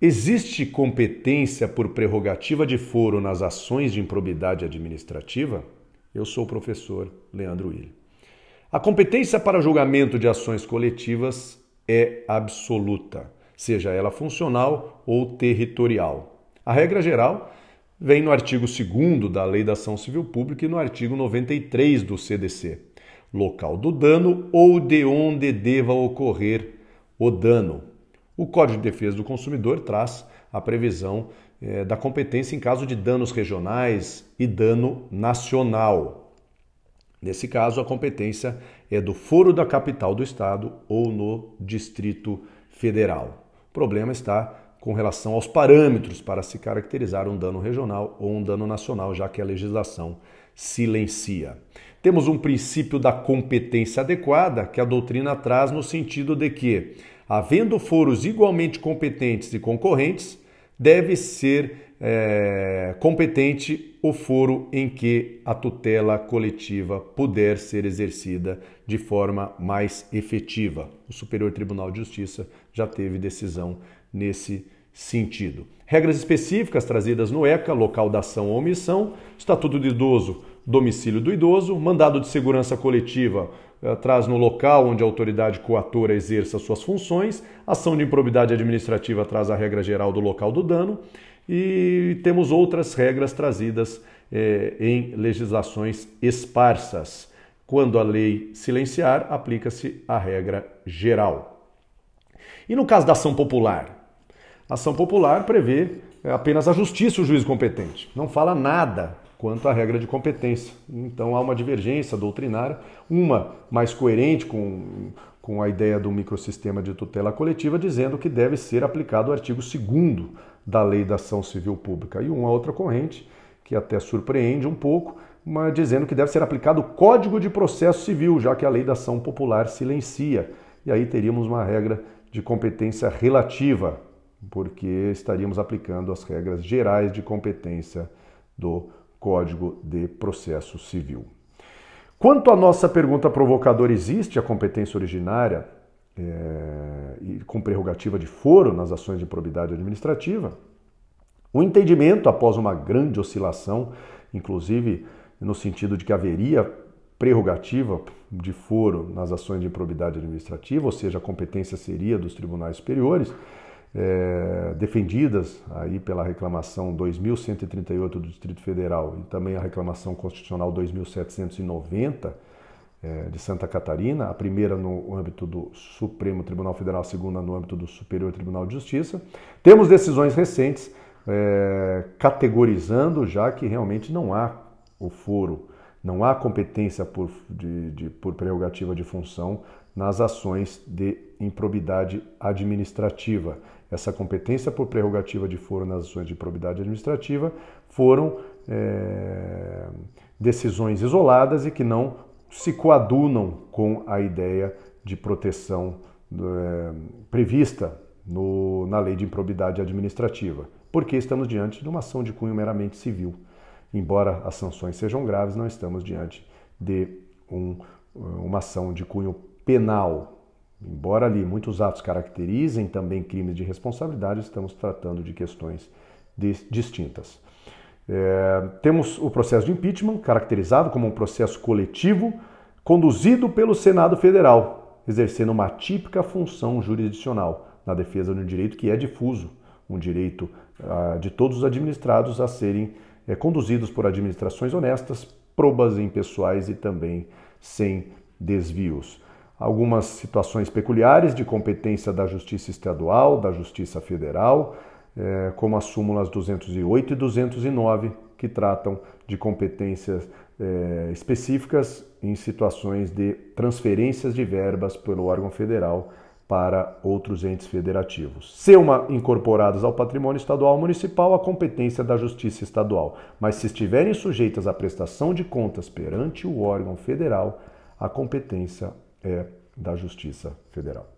Existe competência por prerrogativa de foro nas ações de improbidade administrativa? Eu sou o professor Leandro Willi. A competência para julgamento de ações coletivas é absoluta, seja ela funcional ou territorial. A regra geral vem no artigo 2 da Lei da Ação Civil Pública e no artigo 93 do CDC. Local do dano ou de onde deva ocorrer o dano. O Código de Defesa do Consumidor traz a previsão eh, da competência em caso de danos regionais e dano nacional. Nesse caso, a competência é do Foro da Capital do Estado ou no Distrito Federal. O problema está com relação aos parâmetros para se caracterizar um dano regional ou um dano nacional, já que a legislação silencia. Temos um princípio da competência adequada que a doutrina traz no sentido de que, havendo foros igualmente competentes e concorrentes, deve ser é, competente o foro em que a tutela coletiva puder ser exercida de forma mais efetiva. O Superior Tribunal de Justiça já teve decisão nesse sentido. Regras específicas trazidas no ECA, local da ação ou omissão, Estatuto do Idoso, domicílio do idoso, mandado de segurança coletiva eh, traz no local onde a autoridade coatora exerça suas funções, ação de improbidade administrativa traz a regra geral do local do dano e temos outras regras trazidas eh, em legislações esparsas. Quando a lei silenciar, aplica-se a regra geral. E no caso da ação popular? A ação popular prevê eh, apenas a justiça o juiz competente. Não fala nada quanto à regra de competência. Então há uma divergência doutrinária, uma mais coerente com, com a ideia do microsistema de tutela coletiva, dizendo que deve ser aplicado o artigo 2 da Lei da Ação Civil Pública, e uma outra corrente, que até surpreende um pouco, mas dizendo que deve ser aplicado o Código de Processo Civil, já que a Lei da Ação Popular silencia. E aí teríamos uma regra de competência relativa, porque estaríamos aplicando as regras gerais de competência do Código de Processo Civil. Quanto à nossa pergunta provocadora, existe a competência originária é, e com prerrogativa de foro nas ações de probidade administrativa? O entendimento, após uma grande oscilação, inclusive no sentido de que haveria prerrogativa de foro nas ações de improbidade administrativa, ou seja, a competência seria dos tribunais superiores, é, defendidas aí pela reclamação 2138 do Distrito Federal e também a reclamação constitucional 2790 é, de Santa Catarina, a primeira no âmbito do Supremo Tribunal Federal, a segunda no âmbito do Superior Tribunal de Justiça. Temos decisões recentes é, categorizando já que realmente não há o foro, não há competência por, de, de, por prerrogativa de função nas ações de improbidade administrativa essa competência por prerrogativa de foro nas ações de probidade administrativa foram é, decisões isoladas e que não se coadunam com a ideia de proteção é, prevista no, na lei de improbidade administrativa, porque estamos diante de uma ação de cunho meramente civil. Embora as sanções sejam graves, não estamos diante de um, uma ação de cunho penal, Embora ali muitos atos caracterizem também crimes de responsabilidade, estamos tratando de questões distintas. É, temos o processo de impeachment, caracterizado como um processo coletivo, conduzido pelo Senado Federal, exercendo uma típica função jurisdicional na defesa de um direito que é difuso, um direito ah, de todos os administrados a serem é, conduzidos por administrações honestas, probas impessoais e também sem desvios algumas situações peculiares de competência da Justiça Estadual, da Justiça Federal, é, como as súmulas 208 e 209, que tratam de competências é, específicas em situações de transferências de verbas pelo órgão federal para outros entes federativos. Se uma incorporadas ao patrimônio estadual municipal, a competência da Justiça Estadual, mas se estiverem sujeitas à prestação de contas perante o órgão federal, a competência é da Justiça Federal.